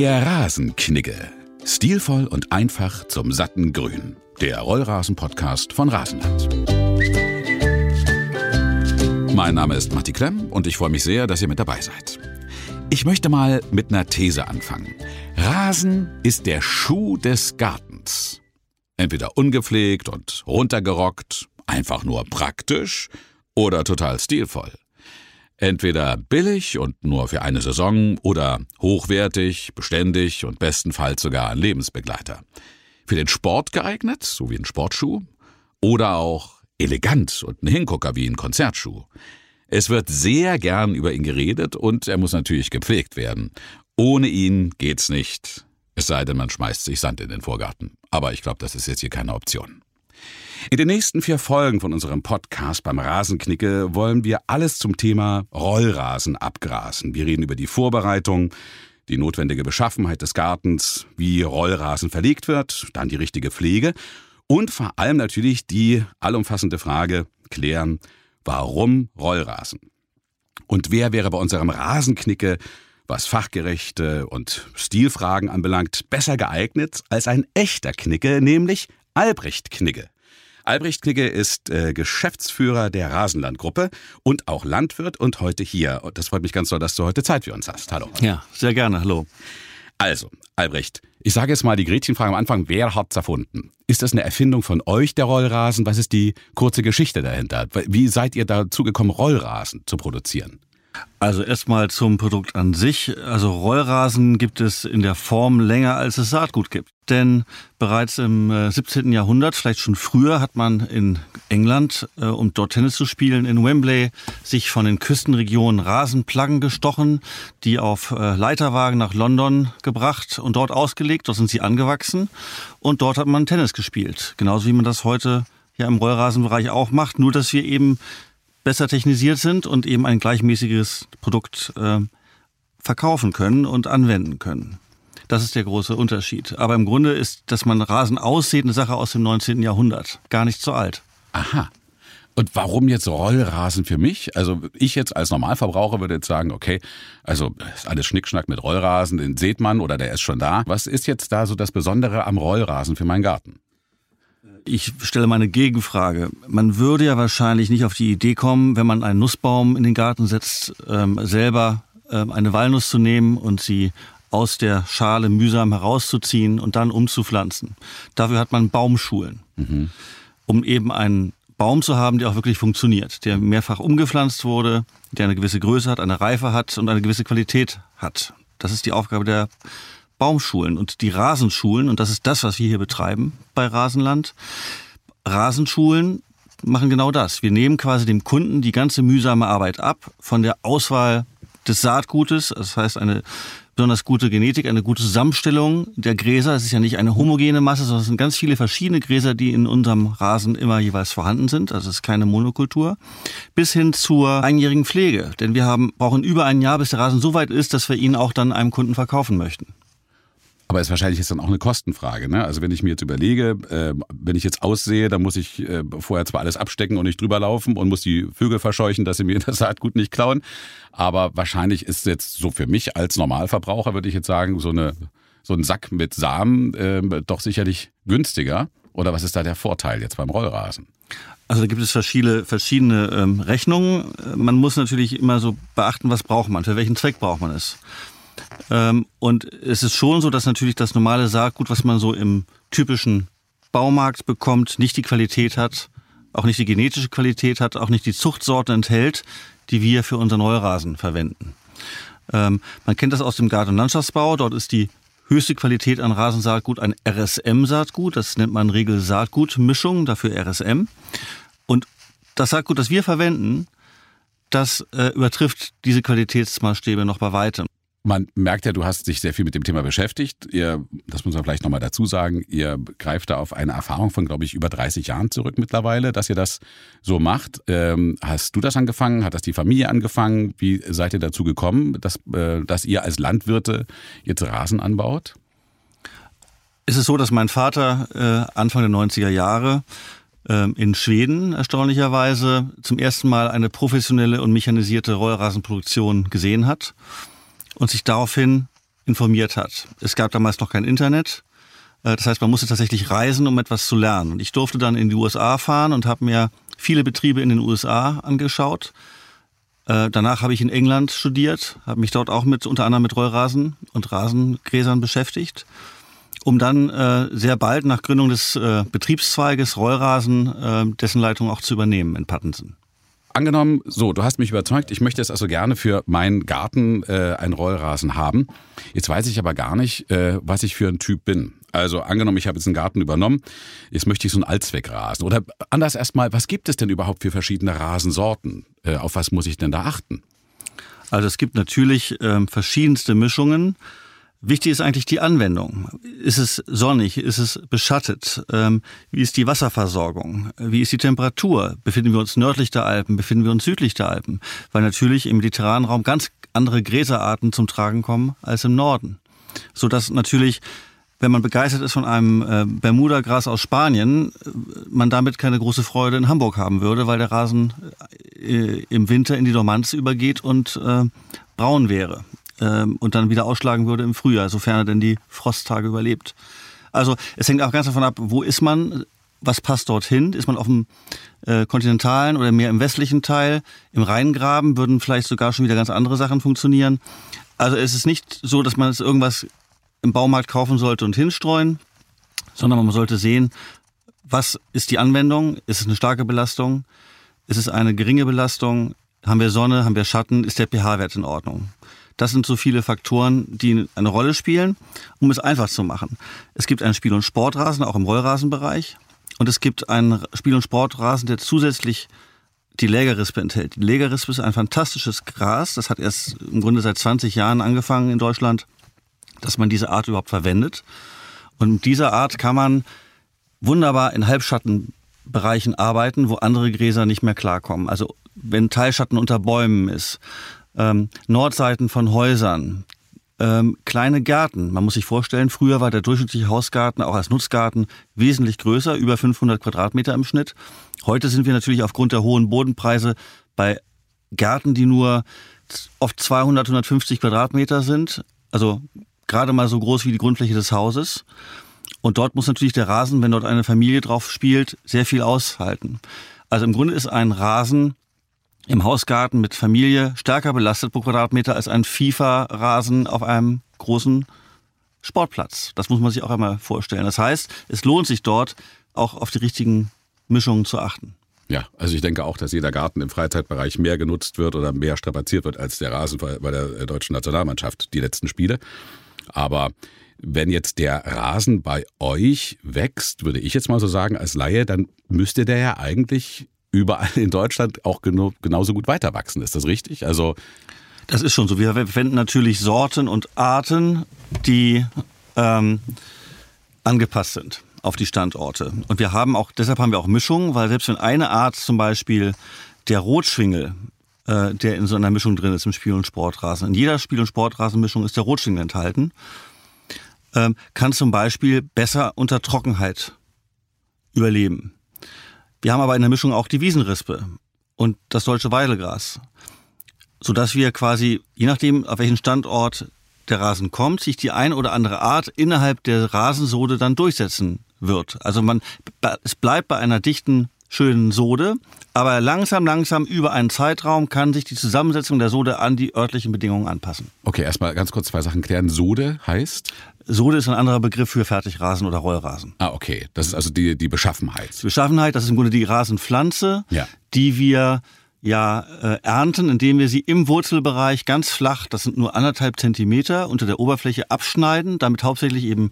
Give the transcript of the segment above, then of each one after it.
Der Rasenknigge. Stilvoll und einfach zum satten Grün. Der Rollrasen-Podcast von Rasenland. Mein Name ist Matti Klemm und ich freue mich sehr, dass ihr mit dabei seid. Ich möchte mal mit einer These anfangen. Rasen ist der Schuh des Gartens. Entweder ungepflegt und runtergerockt, einfach nur praktisch oder total stilvoll. Entweder billig und nur für eine Saison oder hochwertig, beständig und bestenfalls sogar ein Lebensbegleiter. Für den Sport geeignet, so wie ein Sportschuh, oder auch elegant und ein Hingucker wie ein Konzertschuh. Es wird sehr gern über ihn geredet und er muss natürlich gepflegt werden. Ohne ihn geht's nicht. Es sei denn, man schmeißt sich Sand in den Vorgarten. Aber ich glaube, das ist jetzt hier keine Option. In den nächsten vier Folgen von unserem Podcast beim Rasenknicke wollen wir alles zum Thema Rollrasen abgrasen. Wir reden über die Vorbereitung, die notwendige Beschaffenheit des Gartens, wie Rollrasen verlegt wird, dann die richtige Pflege und vor allem natürlich die allumfassende Frage klären, warum Rollrasen? Und wer wäre bei unserem Rasenknicke, was fachgerechte und Stilfragen anbelangt, besser geeignet als ein echter Knicke, nämlich Albrecht Knigge. Albrecht Knigge ist äh, Geschäftsführer der Rasenlandgruppe und auch Landwirt und heute hier. Und das freut mich ganz doll, dass du heute Zeit für uns hast. Hallo. Ja, sehr gerne. Hallo. Also, Albrecht, ich sage jetzt mal die Gretchenfrage am Anfang. Wer hat's erfunden? Ist das eine Erfindung von euch, der Rollrasen? Was ist die kurze Geschichte dahinter? Wie seid ihr dazu gekommen, Rollrasen zu produzieren? Also erstmal zum Produkt an sich. Also Rollrasen gibt es in der Form länger, als es Saatgut gibt. Denn bereits im 17. Äh, Jahrhundert, vielleicht schon früher, hat man in England, äh, um dort Tennis zu spielen, in Wembley sich von den Küstenregionen Rasenplaggen gestochen, die auf äh, Leiterwagen nach London gebracht und dort ausgelegt. Dort sind sie angewachsen und dort hat man Tennis gespielt. Genauso wie man das heute ja im Rollrasenbereich auch macht, nur dass wir eben besser technisiert sind und eben ein gleichmäßiges Produkt äh, verkaufen können und anwenden können. Das ist der große Unterschied. Aber im Grunde ist, dass man Rasen aussieht, eine Sache aus dem 19. Jahrhundert. Gar nicht so alt. Aha. Und warum jetzt Rollrasen für mich? Also ich jetzt als Normalverbraucher würde jetzt sagen, okay, also ist alles Schnickschnack mit Rollrasen, den sieht man oder der ist schon da. Was ist jetzt da so das Besondere am Rollrasen für meinen Garten? Ich stelle mal eine Gegenfrage. Man würde ja wahrscheinlich nicht auf die Idee kommen, wenn man einen Nussbaum in den Garten setzt, ähm, selber ähm, eine Walnuss zu nehmen und sie aus der Schale mühsam herauszuziehen und dann umzupflanzen. Dafür hat man Baumschulen, mhm. um eben einen Baum zu haben, der auch wirklich funktioniert, der mehrfach umgepflanzt wurde, der eine gewisse Größe hat, eine Reife hat und eine gewisse Qualität hat. Das ist die Aufgabe der Baumschulen und die Rasenschulen, und das ist das, was wir hier betreiben bei Rasenland. Rasenschulen machen genau das. Wir nehmen quasi dem Kunden die ganze mühsame Arbeit ab von der Auswahl des Saatgutes, das heißt eine besonders gute Genetik, eine gute Zusammenstellung der Gräser. Es ist ja nicht eine homogene Masse, sondern es sind ganz viele verschiedene Gräser, die in unserem Rasen immer jeweils vorhanden sind. Also es ist keine Monokultur. Bis hin zur einjährigen Pflege. Denn wir haben, brauchen über ein Jahr, bis der Rasen so weit ist, dass wir ihn auch dann einem Kunden verkaufen möchten. Aber ist wahrscheinlich jetzt dann auch eine Kostenfrage. Ne? Also wenn ich mir jetzt überlege, äh, wenn ich jetzt aussehe, dann muss ich äh, vorher zwar alles abstecken und nicht drüber laufen und muss die Vögel verscheuchen, dass sie mir das Saatgut nicht klauen. Aber wahrscheinlich ist jetzt so für mich als Normalverbraucher, würde ich jetzt sagen, so, eine, so ein Sack mit Samen äh, doch sicherlich günstiger. Oder was ist da der Vorteil jetzt beim Rollrasen? Also da gibt es verschiedene, verschiedene ähm, Rechnungen. Man muss natürlich immer so beachten, was braucht man, für welchen Zweck braucht man es. Ähm, und es ist schon so, dass natürlich das normale Saatgut, was man so im typischen Baumarkt bekommt, nicht die Qualität hat, auch nicht die genetische Qualität hat, auch nicht die Zuchtsorten enthält, die wir für unseren Heurasen verwenden. Ähm, man kennt das aus dem Garten- und Landschaftsbau. Dort ist die höchste Qualität an Rasensaatgut ein RSM-Saatgut. Das nennt man Regel-Saatgut-Mischung, dafür RSM. Und das Saatgut, das wir verwenden, das äh, übertrifft diese Qualitätsmaßstäbe noch bei weitem. Man merkt ja, du hast dich sehr viel mit dem Thema beschäftigt. Ihr, das muss man vielleicht nochmal dazu sagen, ihr greift da auf eine Erfahrung von, glaube ich, über 30 Jahren zurück mittlerweile, dass ihr das so macht. Ähm, hast du das angefangen? Hat das die Familie angefangen? Wie seid ihr dazu gekommen, dass, äh, dass ihr als Landwirte jetzt Rasen anbaut? Es ist so, dass mein Vater äh, Anfang der 90er Jahre ähm, in Schweden erstaunlicherweise zum ersten Mal eine professionelle und mechanisierte Rollrasenproduktion gesehen hat und sich daraufhin informiert hat. Es gab damals noch kein Internet. Äh, das heißt, man musste tatsächlich reisen, um etwas zu lernen. Und ich durfte dann in die USA fahren und habe mir viele Betriebe in den USA angeschaut. Äh, danach habe ich in England studiert, habe mich dort auch mit unter anderem mit Rollrasen und Rasengräsern beschäftigt, um dann äh, sehr bald nach Gründung des Betriebszweiges Rollrasen dessen Leitung auch zu übernehmen in Pattensen angenommen, so, du hast mich überzeugt, ich möchte jetzt also gerne für meinen Garten äh, einen Rollrasen haben. Jetzt weiß ich aber gar nicht, äh, was ich für ein Typ bin. Also angenommen, ich habe jetzt einen Garten übernommen, jetzt möchte ich so einen Allzweckrasen. Oder anders erstmal, was gibt es denn überhaupt für verschiedene Rasensorten? Äh, auf was muss ich denn da achten? Also es gibt natürlich ähm, verschiedenste Mischungen. Wichtig ist eigentlich die Anwendung. Ist es sonnig? Ist es beschattet? Ähm, wie ist die Wasserversorgung? Wie ist die Temperatur? Befinden wir uns nördlich der Alpen? Befinden wir uns südlich der Alpen? Weil natürlich im mediterranen Raum ganz andere Gräserarten zum Tragen kommen als im Norden. Sodass natürlich, wenn man begeistert ist von einem äh, Bermuda-Gras aus Spanien, äh, man damit keine große Freude in Hamburg haben würde, weil der Rasen äh, im Winter in die Dormanz übergeht und braun wäre ähm, und dann wieder ausschlagen würde im Frühjahr, sofern er denn die Frosttage überlebt. Also es hängt auch ganz davon ab, wo ist man, was passt dorthin? Ist man auf dem äh, kontinentalen oder mehr im westlichen Teil? Im Rheingraben würden vielleicht sogar schon wieder ganz andere Sachen funktionieren. Also es ist nicht so, dass man es irgendwas im Baumarkt kaufen sollte und hinstreuen, sondern man sollte sehen, was ist die Anwendung? Ist es eine starke Belastung? Ist es eine geringe Belastung? Haben wir Sonne? Haben wir Schatten? Ist der pH-Wert in Ordnung? Das sind so viele Faktoren, die eine Rolle spielen, um es einfach zu machen. Es gibt einen Spiel- und Sportrasen, auch im Rollrasenbereich. Und es gibt einen Spiel- und Sportrasen, der zusätzlich die Lägerrispe enthält. Die Lägerrispe ist ein fantastisches Gras. Das hat erst im Grunde seit 20 Jahren angefangen in Deutschland, dass man diese Art überhaupt verwendet. Und mit dieser Art kann man wunderbar in Halbschattenbereichen arbeiten, wo andere Gräser nicht mehr klarkommen. Also wenn Teilschatten unter Bäumen ist, ähm, Nordseiten von Häusern, ähm, kleine Gärten. Man muss sich vorstellen, früher war der durchschnittliche Hausgarten auch als Nutzgarten wesentlich größer, über 500 Quadratmeter im Schnitt. Heute sind wir natürlich aufgrund der hohen Bodenpreise bei Gärten, die nur oft 200, 150 Quadratmeter sind. Also gerade mal so groß wie die Grundfläche des Hauses. Und dort muss natürlich der Rasen, wenn dort eine Familie drauf spielt, sehr viel aushalten. Also im Grunde ist ein Rasen im Hausgarten mit Familie stärker belastet pro Quadratmeter als ein FIFA-Rasen auf einem großen Sportplatz. Das muss man sich auch einmal vorstellen. Das heißt, es lohnt sich dort auch auf die richtigen Mischungen zu achten. Ja, also ich denke auch, dass jeder Garten im Freizeitbereich mehr genutzt wird oder mehr strapaziert wird als der Rasen bei der deutschen Nationalmannschaft, die letzten Spiele. Aber wenn jetzt der Rasen bei euch wächst, würde ich jetzt mal so sagen, als Laie, dann müsste der ja eigentlich überall in Deutschland auch genauso gut weiter wachsen. Ist das richtig? Also das ist schon so. Wir verwenden natürlich Sorten und Arten, die ähm, angepasst sind auf die Standorte. Und wir haben auch, deshalb haben wir auch Mischungen, weil selbst wenn eine Art zum Beispiel der Rotschwingel, äh, der in so einer Mischung drin ist im Spiel- und Sportrasen, in jeder Spiel- und Sportrasenmischung ist der Rotschwingel enthalten, ähm, kann zum Beispiel besser unter Trockenheit überleben. Wir haben aber in der Mischung auch die Wiesenrispe und das deutsche Weidelgras, sodass wir quasi, je nachdem, auf welchen Standort der Rasen kommt, sich die ein oder andere Art innerhalb der Rasensode dann durchsetzen wird. Also man, es bleibt bei einer dichten, schönen Sode, aber langsam, langsam über einen Zeitraum kann sich die Zusammensetzung der Sode an die örtlichen Bedingungen anpassen. Okay, erstmal ganz kurz zwei Sachen klären. Sode heißt? Sode ist ein anderer Begriff für Fertigrasen oder Rollrasen. Ah, okay. Das ist also die, die Beschaffenheit. Die Beschaffenheit, das ist im Grunde die Rasenpflanze, ja. die wir ja äh, ernten, indem wir sie im Wurzelbereich ganz flach, das sind nur anderthalb Zentimeter, unter der Oberfläche abschneiden, damit hauptsächlich eben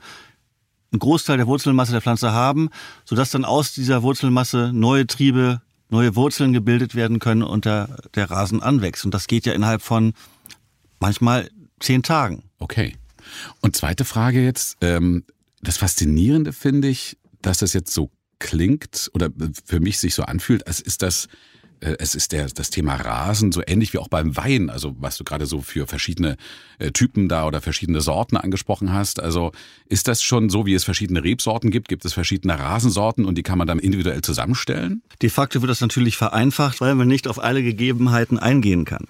einen Großteil der Wurzelmasse der Pflanze haben, sodass dann aus dieser Wurzelmasse neue Triebe, neue Wurzeln gebildet werden können und der, der Rasen anwächst. Und das geht ja innerhalb von manchmal zehn Tagen. Okay. Und zweite Frage jetzt, ähm, das Faszinierende finde ich, dass das jetzt so klingt oder für mich sich so anfühlt, als ist das es ist der, das Thema Rasen so ähnlich wie auch beim Wein, also was du gerade so für verschiedene äh, Typen da oder verschiedene Sorten angesprochen hast. Also ist das schon so, wie es verschiedene Rebsorten gibt, gibt es verschiedene Rasensorten und die kann man dann individuell zusammenstellen? De facto wird das natürlich vereinfacht, weil man nicht auf alle Gegebenheiten eingehen kann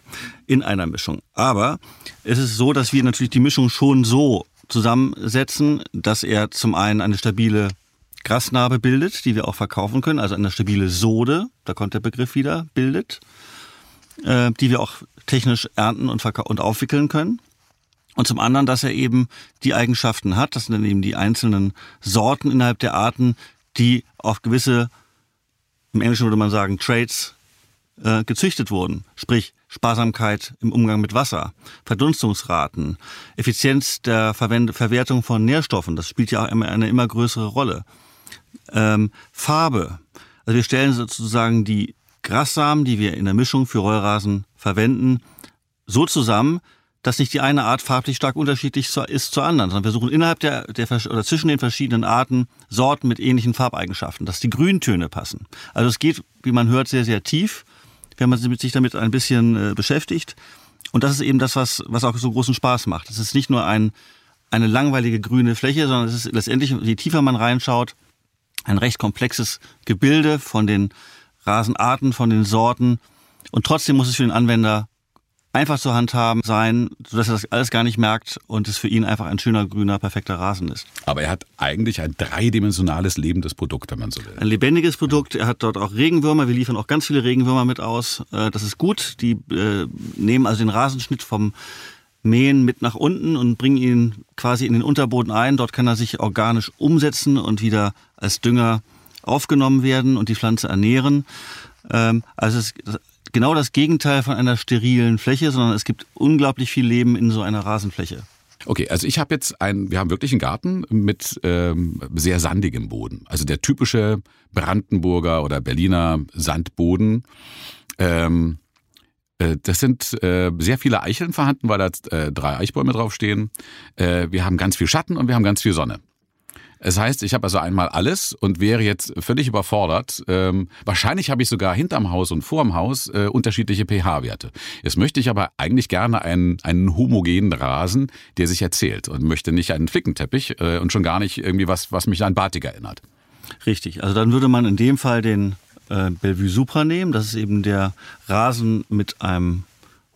in einer Mischung. Aber es ist so, dass wir natürlich die Mischung schon so zusammensetzen, dass er zum einen eine stabile Grasnarbe bildet, die wir auch verkaufen können, also eine stabile Sode, da kommt der Begriff wieder, bildet, äh, die wir auch technisch ernten und, und aufwickeln können. Und zum anderen, dass er eben die Eigenschaften hat, das sind dann eben die einzelnen Sorten innerhalb der Arten, die auf gewisse, im Englischen würde man sagen, Traits äh, gezüchtet wurden. Sprich, Sparsamkeit im Umgang mit Wasser, Verdunstungsraten, Effizienz der Verwend Verwertung von Nährstoffen, das spielt ja auch immer eine immer größere Rolle ähm, Farbe. Also wir stellen sozusagen die Grassamen, die wir in der Mischung für Rollrasen verwenden, so zusammen, dass nicht die eine Art farblich stark unterschiedlich ist zur anderen, sondern wir suchen innerhalb der, der oder zwischen den verschiedenen Arten Sorten mit ähnlichen Farbeigenschaften, dass die Grüntöne passen. Also es geht, wie man hört, sehr, sehr tief, wenn man sich damit ein bisschen äh, beschäftigt. Und das ist eben das, was, was auch so großen Spaß macht. Es ist nicht nur ein, eine langweilige grüne Fläche, sondern es ist letztendlich, je tiefer man reinschaut, ein recht komplexes Gebilde von den Rasenarten, von den Sorten. Und trotzdem muss es für den Anwender einfach zur Handhaben sein, sodass er das alles gar nicht merkt und es für ihn einfach ein schöner, grüner, perfekter Rasen ist. Aber er hat eigentlich ein dreidimensionales lebendes Produkt, wenn man so will. Ein lebendiges Produkt. Er hat dort auch Regenwürmer. Wir liefern auch ganz viele Regenwürmer mit aus. Äh, das ist gut. Die äh, nehmen also den Rasenschnitt vom mähen mit nach unten und bringen ihn quasi in den Unterboden ein. Dort kann er sich organisch umsetzen und wieder als Dünger aufgenommen werden und die Pflanze ernähren. Ähm, also es ist genau das Gegenteil von einer sterilen Fläche, sondern es gibt unglaublich viel Leben in so einer Rasenfläche. Okay, also ich habe jetzt ein, wir haben wirklich einen Garten mit ähm, sehr sandigem Boden. Also der typische Brandenburger oder Berliner Sandboden. Ähm, äh, das sind äh, sehr viele Eicheln vorhanden, weil da äh, drei Eichbäume draufstehen. Äh, wir haben ganz viel Schatten und wir haben ganz viel Sonne. Es heißt, ich habe also einmal alles und wäre jetzt völlig überfordert. Ähm, wahrscheinlich habe ich sogar hinterm Haus und vorm Haus äh, unterschiedliche pH-Werte. Jetzt möchte ich aber eigentlich gerne einen, einen homogenen Rasen, der sich erzählt und möchte nicht einen Flickenteppich äh, und schon gar nicht irgendwie was, was mich an Batik erinnert. Richtig, also dann würde man in dem Fall den äh, Bellevue Supra nehmen. Das ist eben der Rasen mit einem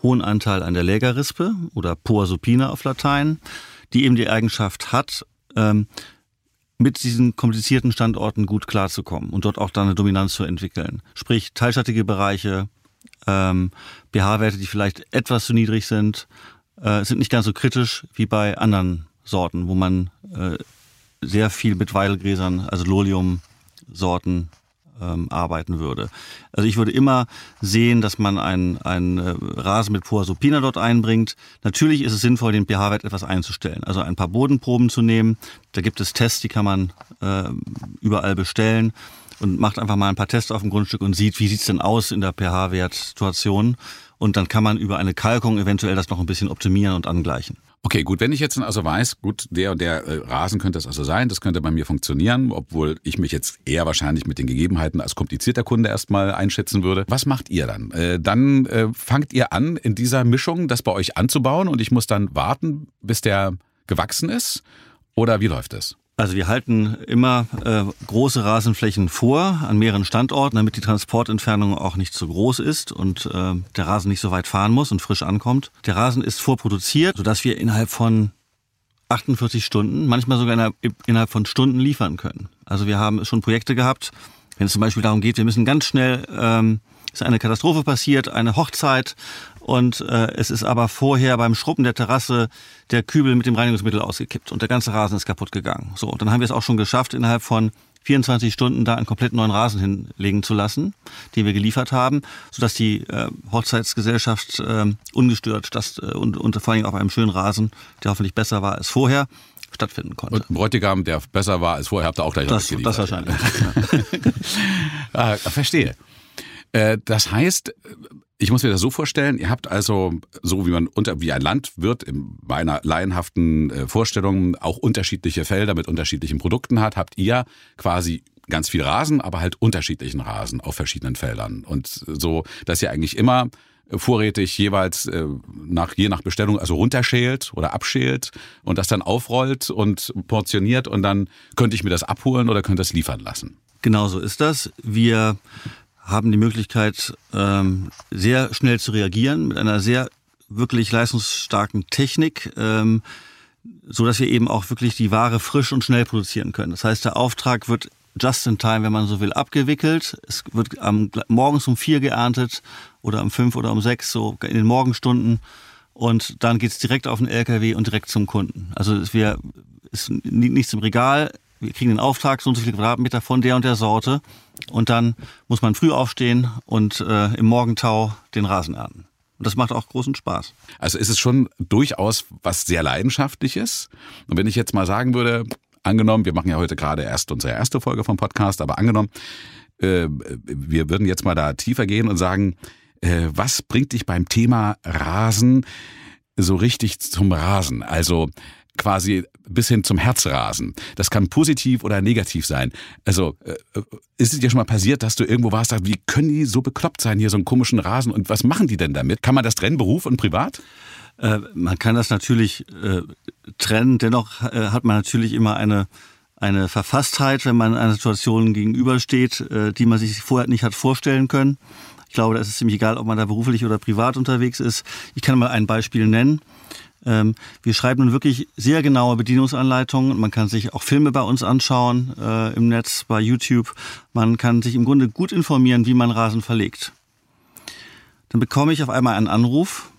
hohen Anteil an der Lägerrispe oder Poa supina auf Latein, die eben die Eigenschaft hat, ähm, mit diesen komplizierten Standorten gut klarzukommen und dort auch dann eine Dominanz zu entwickeln. Sprich, teilschattige Bereiche, ähm, pH-Werte, die vielleicht etwas zu niedrig sind, äh, sind nicht ganz so kritisch wie bei anderen Sorten, wo man äh, sehr viel mit Weidelgräsern, also Lolium-Sorten ähm, arbeiten würde. Also ich würde immer sehen, dass man einen, äh, Rasen mit Poasopina dort einbringt. Natürlich ist es sinnvoll, den pH-Wert etwas einzustellen. Also ein paar Bodenproben zu nehmen. Da gibt es Tests, die kann man äh, überall bestellen und macht einfach mal ein paar Tests auf dem Grundstück und sieht, wie sieht's denn aus in der pH-Wertsituation. Und dann kann man über eine Kalkung eventuell das noch ein bisschen optimieren und angleichen. Okay, gut, wenn ich jetzt also weiß, gut, der und der äh, Rasen könnte es also sein, das könnte bei mir funktionieren, obwohl ich mich jetzt eher wahrscheinlich mit den Gegebenheiten als komplizierter Kunde erstmal einschätzen würde. Was macht ihr dann? Äh, dann äh, fangt ihr an, in dieser Mischung das bei euch anzubauen und ich muss dann warten, bis der gewachsen ist? Oder wie läuft das? Also wir halten immer äh, große Rasenflächen vor an mehreren Standorten, damit die Transportentfernung auch nicht zu groß ist und äh, der Rasen nicht so weit fahren muss und frisch ankommt. Der Rasen ist vorproduziert, sodass wir innerhalb von 48 Stunden, manchmal sogar innerhalb, innerhalb von Stunden liefern können. Also wir haben schon Projekte gehabt, wenn es zum Beispiel darum geht, wir müssen ganz schnell ähm, ist eine Katastrophe passiert, eine Hochzeit und äh, es ist aber vorher beim Schrubben der Terrasse der Kübel mit dem Reinigungsmittel ausgekippt und der ganze Rasen ist kaputt gegangen. So, dann haben wir es auch schon geschafft, innerhalb von 24 Stunden da einen komplett neuen Rasen hinlegen zu lassen, den wir geliefert haben, sodass die äh, Hochzeitsgesellschaft äh, ungestört das, äh, und, und vor allem auf einem schönen Rasen, der hoffentlich besser war als vorher, stattfinden konnte. Und ein Bräutigam, der besser war als vorher, habt ihr auch gleich das, das wahrscheinlich. ah, verstehe. Äh, das heißt, ich muss mir das so vorstellen, ihr habt also, so wie man unter, wie ein Landwirt in meiner laienhaften äh, Vorstellung auch unterschiedliche Felder mit unterschiedlichen Produkten hat, habt ihr quasi ganz viel Rasen, aber halt unterschiedlichen Rasen auf verschiedenen Feldern. Und so, dass ihr eigentlich immer vorrätig jeweils äh, nach, je nach Bestellung also runterschält oder abschält und das dann aufrollt und portioniert und dann könnte ich mir das abholen oder könnte das liefern lassen. Genau so ist das. Wir haben die Möglichkeit, ähm, sehr schnell zu reagieren mit einer sehr wirklich leistungsstarken Technik, ähm, so dass wir eben auch wirklich die Ware frisch und schnell produzieren können. Das heißt, der Auftrag wird just in time, wenn man so will, abgewickelt. Es wird am, morgens um vier geerntet oder um fünf oder um sechs, so in den Morgenstunden. Und dann geht's direkt auf den LKW und direkt zum Kunden. Also es wär, ist nichts im Regal. Wir kriegen den Auftrag, so und so viele Quadratmeter von der und der Sorte. Und dann muss man früh aufstehen und äh, im Morgentau den Rasen ernten. Und das macht auch großen Spaß. Also ist es schon durchaus was sehr Leidenschaftliches. Und wenn ich jetzt mal sagen würde, angenommen, wir machen ja heute gerade erst unsere erste Folge vom Podcast, aber angenommen, äh, wir würden jetzt mal da tiefer gehen und sagen, äh, was bringt dich beim Thema Rasen so richtig zum Rasen? Also quasi bis hin zum Herzrasen. Das kann positiv oder negativ sein. Also äh, ist es dir schon mal passiert, dass du irgendwo warst, wie können die so bekloppt sein, hier so einen komischen Rasen und was machen die denn damit? Kann man das trennen, Beruf und Privat? Äh, man kann das natürlich äh, trennen, dennoch äh, hat man natürlich immer eine, eine Verfasstheit, wenn man einer Situation gegenübersteht, äh, die man sich vorher nicht hat vorstellen können. Ich glaube, da ist ziemlich egal, ob man da beruflich oder privat unterwegs ist. Ich kann mal ein Beispiel nennen. Ähm, wir schreiben nun wirklich sehr genaue Bedienungsanleitungen. Man kann sich auch Filme bei uns anschauen äh, im Netz, bei YouTube. Man kann sich im Grunde gut informieren, wie man Rasen verlegt. Dann bekomme ich auf einmal einen Anruf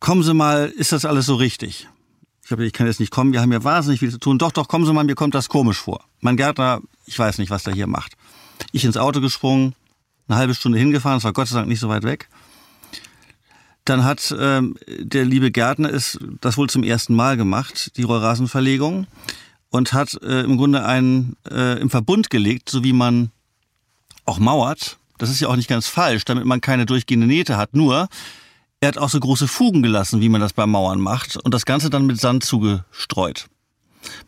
kommen Sie mal, ist das alles so richtig? Ich habe, ich kann jetzt nicht kommen, wir haben ja wahnsinnig viel zu tun. Doch, doch, kommen Sie mal, mir kommt das komisch vor. Mein Gärtner, ich weiß nicht, was der hier macht. Ich ins Auto gesprungen, eine halbe Stunde hingefahren, es war Gott sei Dank nicht so weit weg. Dann hat ähm, der liebe Gärtner es das wohl zum ersten Mal gemacht, die Rollrasenverlegung, und hat äh, im Grunde einen äh, im Verbund gelegt, so wie man auch mauert. Das ist ja auch nicht ganz falsch, damit man keine durchgehende Nähte hat. Nur er hat auch so große Fugen gelassen, wie man das bei Mauern macht, und das Ganze dann mit Sand zugestreut.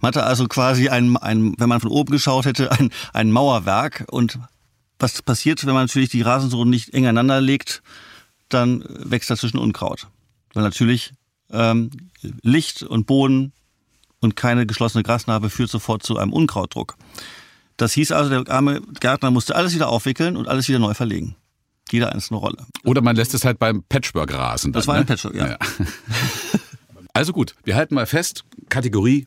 Man hatte also quasi ein, ein wenn man von oben geschaut hätte, ein, ein Mauerwerk. Und was passiert, wenn man natürlich die Rasensohlen nicht eng aneinander legt, dann wächst dazwischen Unkraut. Weil natürlich ähm, Licht und Boden und keine geschlossene Grasnarbe führt sofort zu einem Unkrautdruck. Das hieß also, der arme Gärtner musste alles wieder aufwickeln und alles wieder neu verlegen jeder einzelne Rolle. Oder man lässt es halt beim Patchwork rasen. Dann, das war ein ne? Patchwork, ja. ja. Also gut, wir halten mal fest, Kategorie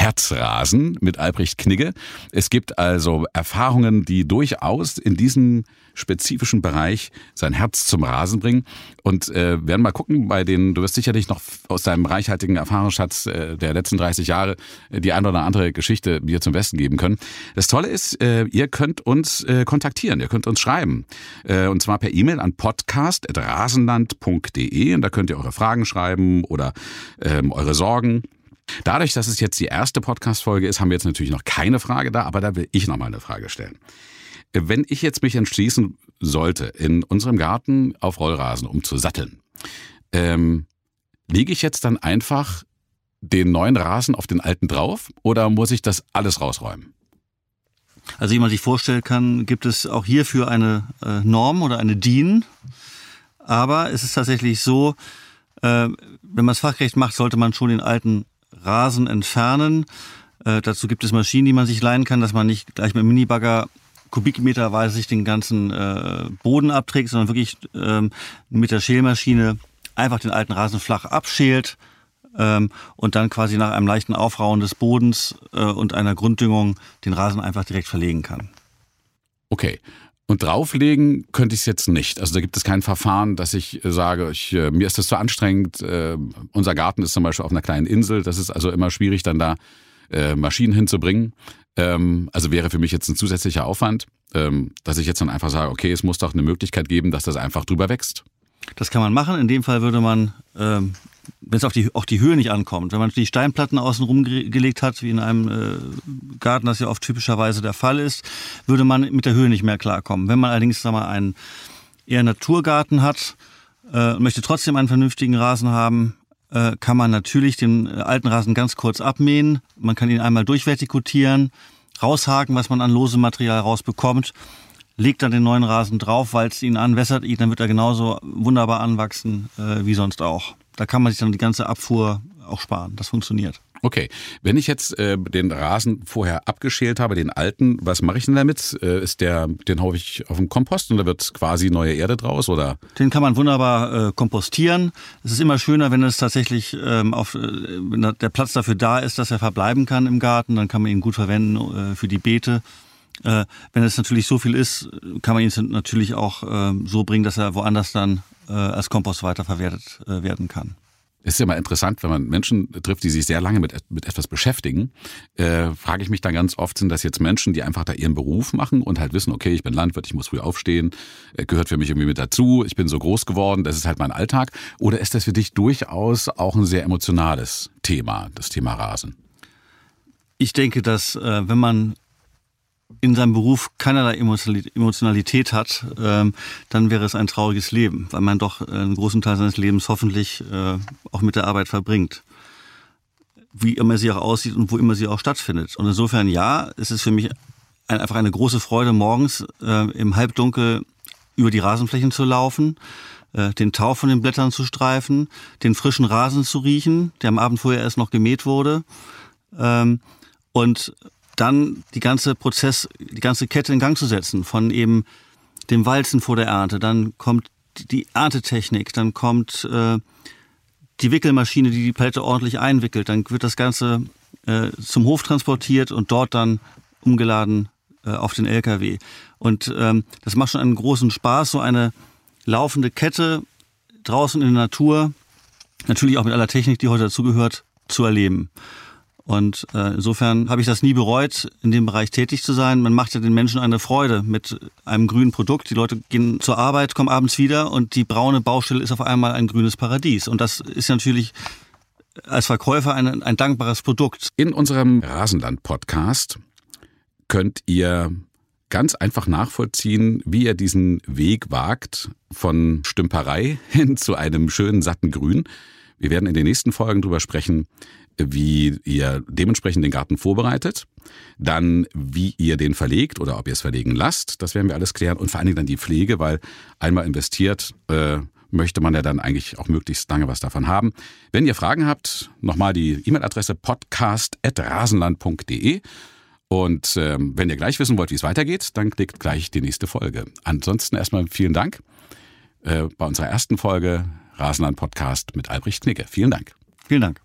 Herzrasen mit Albrecht Knigge. Es gibt also Erfahrungen, die durchaus in diesem spezifischen Bereich sein Herz zum Rasen bringen. Und äh, werden mal gucken, bei den, du wirst sicherlich noch aus deinem reichhaltigen Erfahrungsschatz äh, der letzten 30 Jahre äh, die eine oder andere Geschichte dir zum Besten geben können. Das Tolle ist, äh, ihr könnt uns äh, kontaktieren, ihr könnt uns schreiben. Äh, und zwar per E-Mail an podcast.rasenland.de und da könnt ihr eure Fragen schreiben oder ähm, eure Sorgen. Dadurch, dass es jetzt die erste Podcast-Folge ist, haben wir jetzt natürlich noch keine Frage da, aber da will ich noch mal eine Frage stellen. Wenn ich jetzt mich entschließen sollte, in unserem Garten auf Rollrasen umzusatteln, ähm, lege ich jetzt dann einfach den neuen Rasen auf den alten drauf oder muss ich das alles rausräumen? Also wie man sich vorstellen kann, gibt es auch hierfür eine äh, Norm oder eine DIN. Aber es ist tatsächlich so, äh, wenn man es fachgerecht macht, sollte man schon den alten Rasen entfernen. Äh, dazu gibt es Maschinen, die man sich leihen kann, dass man nicht gleich mit dem Minibagger kubikmeterweise sich den ganzen äh, Boden abträgt, sondern wirklich ähm, mit der Schälmaschine einfach den alten Rasen flach abschält ähm, und dann quasi nach einem leichten Aufrauen des Bodens äh, und einer Grunddüngung den Rasen einfach direkt verlegen kann. Okay. Und drauflegen könnte ich es jetzt nicht. Also da gibt es kein Verfahren, dass ich äh, sage, ich, äh, mir ist das zu anstrengend. Äh, unser Garten ist zum Beispiel auf einer kleinen Insel. Das ist also immer schwierig, dann da Maschinen hinzubringen. Ähm, also wäre für mich jetzt ein zusätzlicher Aufwand, ähm, dass ich jetzt dann einfach sage, okay, es muss doch eine Möglichkeit geben, dass das einfach drüber wächst. Das kann man machen. In dem Fall würde man, ähm, wenn es auf die, auch die Höhe nicht ankommt, wenn man die Steinplatten außen gelegt hat, wie in einem äh, Garten, das ja oft typischerweise der Fall ist, würde man mit der Höhe nicht mehr klarkommen. Wenn man allerdings sag mal, einen eher Naturgarten hat äh, und möchte trotzdem einen vernünftigen Rasen haben, äh, kann man natürlich den äh, alten Rasen ganz kurz abmähen. Man kann ihn einmal durchvertikutieren, raushaken, was man an losem Material rausbekommt, legt dann den neuen Rasen drauf, an, wässert ihn, dann wird er genauso wunderbar anwachsen äh, wie sonst auch. Da kann man sich dann die ganze Abfuhr auch sparen. Das funktioniert. Okay, wenn ich jetzt äh, den Rasen vorher abgeschält habe, den alten, was mache ich denn damit? Äh, ist der, den haue ich auf den Kompost und da wird quasi neue Erde draus oder? Den kann man wunderbar äh, kompostieren. Es ist immer schöner, wenn es tatsächlich ähm, auf, äh, wenn der Platz dafür da ist, dass er verbleiben kann im Garten. Dann kann man ihn gut verwenden äh, für die Beete. Äh, wenn es natürlich so viel ist, kann man ihn natürlich auch äh, so bringen, dass er woanders dann äh, als Kompost weiterverwertet äh, werden kann. Es ist ja mal interessant, wenn man Menschen trifft, die sich sehr lange mit, mit etwas beschäftigen, äh, frage ich mich dann ganz oft, sind das jetzt Menschen, die einfach da ihren Beruf machen und halt wissen, okay, ich bin Landwirt, ich muss früh aufstehen, äh, gehört für mich irgendwie mit dazu, ich bin so groß geworden, das ist halt mein Alltag. Oder ist das für dich durchaus auch ein sehr emotionales Thema, das Thema Rasen? Ich denke, dass äh, wenn man in seinem Beruf keinerlei Emotionalität hat, ähm, dann wäre es ein trauriges Leben, weil man doch einen großen Teil seines Lebens hoffentlich äh, auch mit der Arbeit verbringt. Wie immer sie auch aussieht und wo immer sie auch stattfindet. Und insofern ja, es ist für mich ein, einfach eine große Freude, morgens äh, im Halbdunkel über die Rasenflächen zu laufen, äh, den Tau von den Blättern zu streifen, den frischen Rasen zu riechen, der am Abend vorher erst noch gemäht wurde. Ähm, und dann die ganze Prozess, die ganze Kette in Gang zu setzen, von eben dem Walzen vor der Ernte, dann kommt die Erntetechnik, dann kommt äh, die Wickelmaschine, die die Palette ordentlich einwickelt, dann wird das Ganze äh, zum Hof transportiert und dort dann umgeladen äh, auf den LKW. Und ähm, das macht schon einen großen Spaß, so eine laufende Kette draußen in der Natur, natürlich auch mit aller Technik, die heute dazugehört, zu erleben. Und äh, insofern habe ich das nie bereut, in dem Bereich tätig zu sein. Man macht ja den Menschen eine Freude mit einem grünen Produkt. Die Leute gehen zur Arbeit, kommen abends wieder und die braune Baustelle ist auf einmal ein grünes Paradies. Und das ist natürlich als Verkäufer ein, ein dankbares Produkt. In unserem Rasenland-Podcast könnt ihr ganz einfach nachvollziehen, wie ihr diesen Weg wagt von Stümperei hin zu einem schönen, satten Grün. Wir werden in den nächsten Folgen darüber sprechen, wie ihr dementsprechend den Garten vorbereitet, dann wie ihr den verlegt oder ob ihr es verlegen lasst, das werden wir alles klären und vor allen Dingen dann die Pflege, weil einmal investiert äh, möchte man ja dann eigentlich auch möglichst lange was davon haben. Wenn ihr Fragen habt, nochmal die E-Mail-Adresse podcast.rasenland.de und ähm, wenn ihr gleich wissen wollt, wie es weitergeht, dann klickt gleich die nächste Folge. Ansonsten erstmal vielen Dank äh, bei unserer ersten Folge Rasenland Podcast mit Albrecht Knicke. Vielen Dank. Vielen Dank.